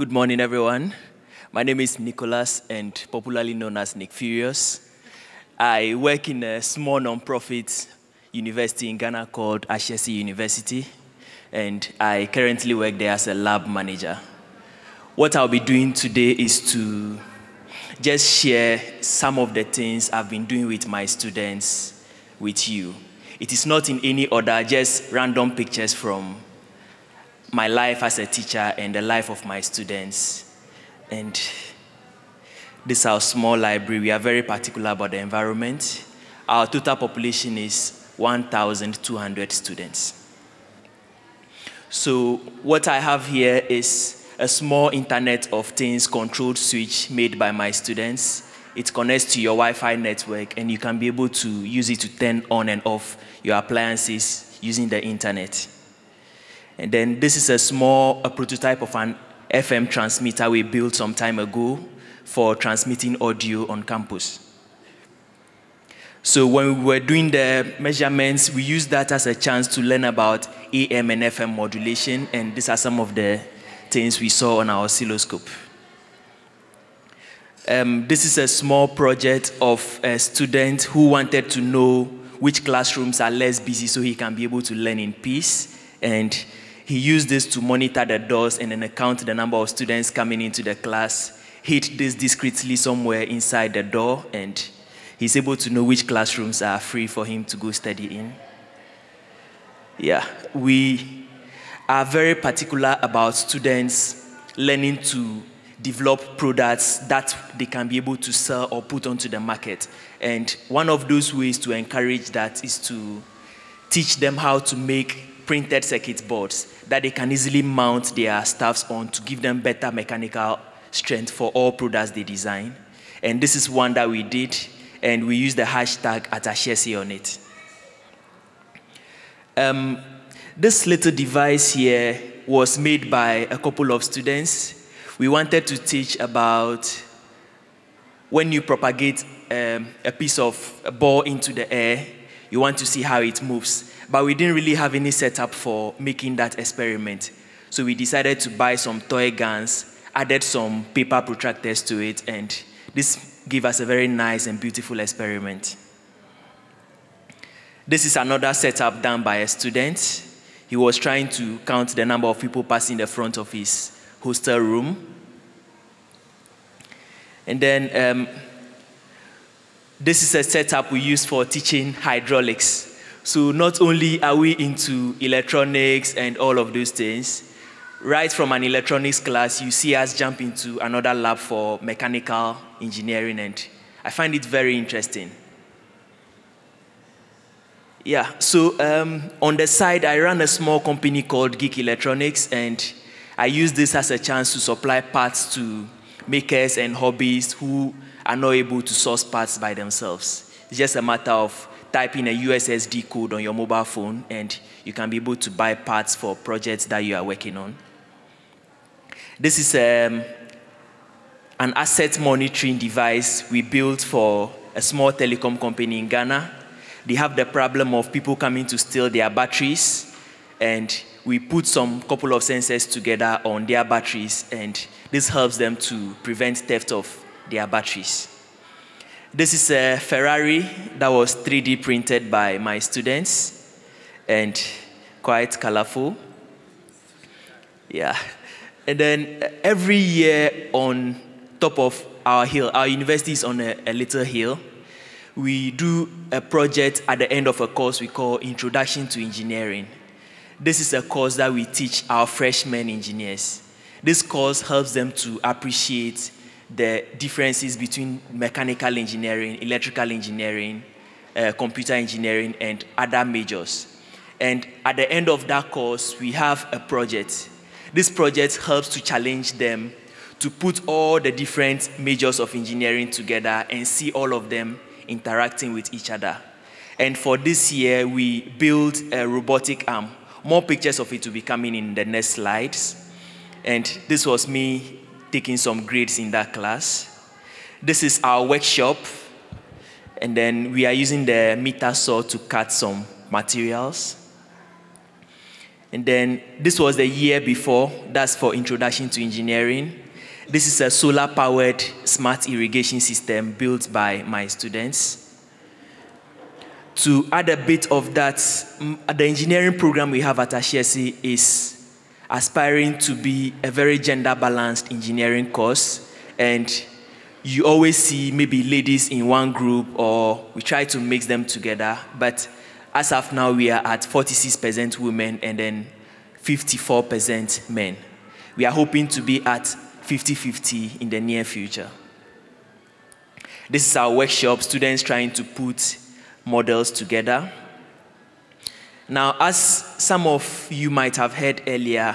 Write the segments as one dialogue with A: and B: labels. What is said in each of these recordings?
A: Good morning, everyone. My name is Nicholas, and popularly known as Nick Furious. I work in a small non-profit university in Ghana called Ashesi University, and I currently work there as a lab manager. What I'll be doing today is to just share some of the things I've been doing with my students with you. It is not in any order, just random pictures from my life as a teacher and the life of my students. And this is our small library. We are very particular about the environment. Our total population is 1,200 students. So, what I have here is a small Internet of Things controlled switch made by my students. It connects to your Wi Fi network, and you can be able to use it to turn on and off your appliances using the internet. And then this is a small a prototype of an FM transmitter we built some time ago for transmitting audio on campus. So when we were doing the measurements, we used that as a chance to learn about AM and FM modulation, and these are some of the things we saw on our oscilloscope. Um, this is a small project of a student who wanted to know which classrooms are less busy so he can be able to learn in peace. And he used this to monitor the doors and then count the number of students coming into the class, hit this discreetly somewhere inside the door, and he's able to know which classrooms are free for him to go study in. Yeah, we are very particular about students learning to develop products that they can be able to sell or put onto the market. And one of those ways to encourage that is to teach them how to make printed circuit boards that they can easily mount their staffs on to give them better mechanical strength for all products they design. And this is one that we did, and we used the hashtag Atashesi on it. Um, this little device here was made by a couple of students. We wanted to teach about when you propagate um, a piece of a ball into the air, you want to see how it moves but we didn't really have any setup for making that experiment. So we decided to buy some toy guns, added some paper protractors to it, and this gave us a very nice and beautiful experiment. This is another setup done by a student. He was trying to count the number of people passing the front of his hostel room. And then um, this is a setup we use for teaching hydraulics. So not only are we into electronics and all of those things, right from an electronics class, you see us jump into another lab for mechanical engineering, and I find it very interesting. Yeah, so um, on the side, I run a small company called Geek Electronics, and I use this as a chance to supply parts to makers and hobbyists who are not able to source parts by themselves. It's just a matter of type in a USSD code on your mobile phone and you can be able to buy parts for projects that you are working on. This is um, an asset monitoring device we built for a small telecom company in Ghana. They have the problem of people coming to steal their batteries, and we put some couple of sensors together on their batteries, and this helps them to prevent theft of their batteries. This is a Ferrari that was 3D printed by my students and quite colorful. Yeah. And then uh, every year on top of our hill, our university is on a, a little hill. We do a project at the end of a course we call Introduction to Engineering. This is a course that we teach our freshman engineers. This course helps them to appreciate the differences between mechanical engineering, electrical engineering, uh, computer engineering, and other majors. And at the end of that course, we have a project. This project helps to challenge them to put all the different majors of engineering together and see all of them interacting with each other. And for this year, we built a robotic arm. More pictures of it will be coming in the next slides. And this was me taking some grades in that class. This is our workshop, and then we are using the miter saw to cut some materials. And then this was the year before, that's for Introduction to Engineering. This is a solar powered smart irrigation system built by my students. To add a bit of that, mm, the engineering program we have at Ashesi is aspiring to be a very gender balanced engineering course. And you always see maybe ladies in one group, or we try to mix them together. But as of now, we are at 46% women and then 54% men. We are hoping to be at 50 50 in the near future. This is our workshop, students trying to put models together. Now, as some of you might have heard earlier,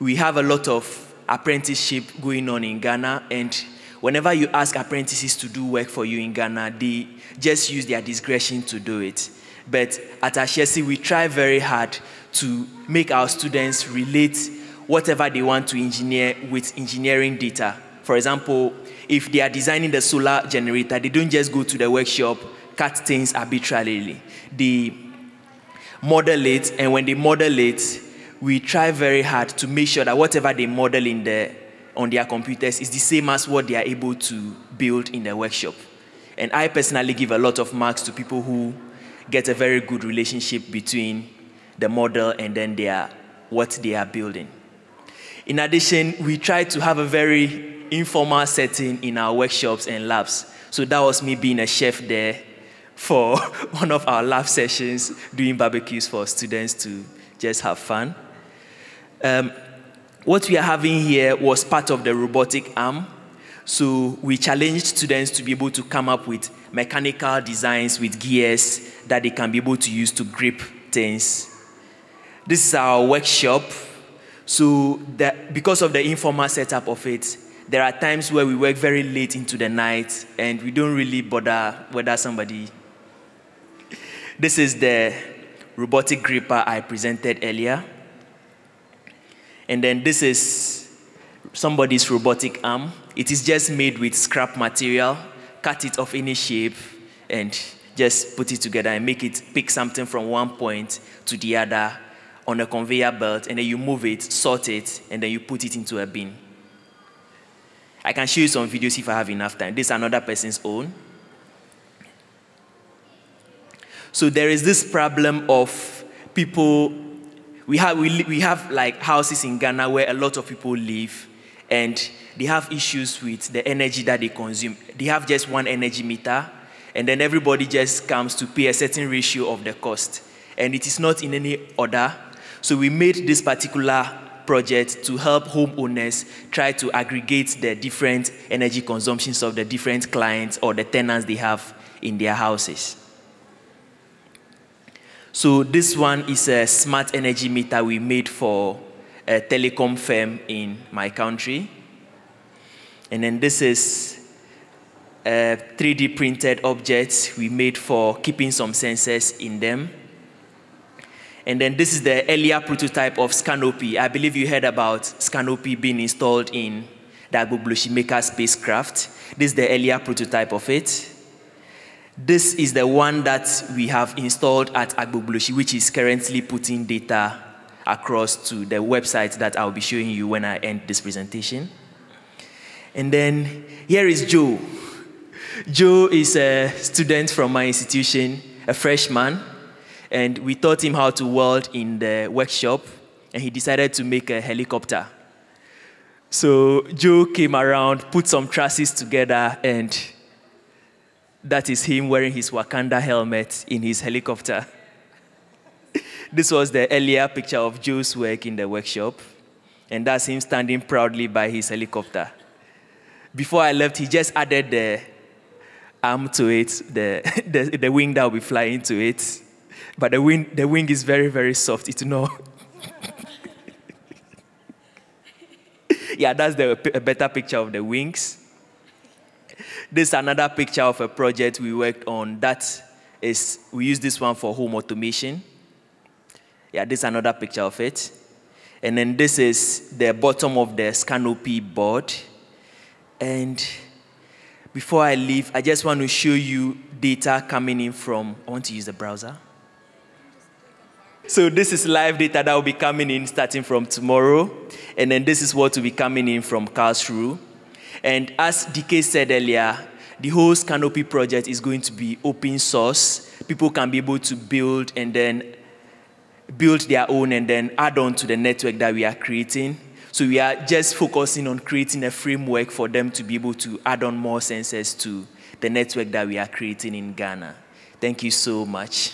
A: we have a lot of apprenticeship going on in Ghana, and whenever you ask apprentices to do work for you in Ghana, they just use their discretion to do it. But at Ashesi, we try very hard to make our students relate whatever they want to engineer with engineering data. For example, if they are designing the solar generator, they don't just go to the workshop, cut things arbitrarily. They model it, and when they model it, we try very hard to make sure that whatever they model in the, on their computers is the same as what they are able to build in the workshop. And I personally give a lot of marks to people who get a very good relationship between the model and then their, what they are building. In addition, we try to have a very informal setting in our workshops and labs. So that was me being a chef there for one of our lab sessions, doing barbecues for students to just have fun. Um, what we are having here was part of the robotic arm so we challenged students to be able to come up with mechanical designs with gears that they can be able to use to grip things. This is our workshop. So because of the informal setup of it, there are times where we work very late into the night and we don't really bother whether somebody. This is the robotic gripper I presented earlier. And then this is somebody's robotic arm. It is just made with scrap material, cut it of any shape, and just put it together and make it pick something from one point to the other on a conveyor belt, and then you move it, sort it, and then you put it into a bin. I can show you some videos if I have enough time. This is another person's own. So there is this problem of people. We have, we, we have like houses in Ghana where a lot of people live, and they have issues with the energy that they consume. They have just one energy meter, and then everybody just comes to pay a certain ratio of the cost. And it is not in any order. So we made this particular project to help homeowners try to aggregate the different energy consumptions of the different clients or the tenants they have in their houses. So this one is a smart energy meter we made for a telecom firm in my country. And then this is a 3D printed objects we made for keeping some sensors in them. And then this is the earlier prototype of Scanopy. I believe you heard about Scanopy being installed in the Agbogbloshie Maker spacecraft. This is the earlier prototype of it. This is the one that we have installed at Agbogbloshie, which is currently putting data across to the website that I'll be showing you when I end this presentation. And then here is Joe. Joe is a student from my institution, a freshman, and we taught him how to weld in the workshop, and he decided to make a helicopter. So Joe came around, put some trusses together, and that is him wearing his Wakanda helmet in his helicopter. This was the earlier picture of Joe's work in the workshop, and that's him standing proudly by his helicopter. Before I left, he just added the arm to it, the, the, the wing that will be flying to it. But the wing, the wing is very, very soft. It's no. yeah, that's the a better picture of the wings. This is another picture of a project we worked on. That is, we use this one for home automation. Yeah, this is another picture of it. And then this is the bottom of the Scanopy board. And before I leave, I just want to show you data coming in from, I want to use the browser. So this is live data that will be coming in starting from tomorrow. And then this is what will be coming in from Karlsruhe. And as DK said earlier, the whole Canopy project is going to be open source. People can be able to build and then build their own and then add on to the network that we are creating. So we are just focusing on creating a framework for them to be able to add on more sensors to the network that we are creating in Ghana. Thank you so much.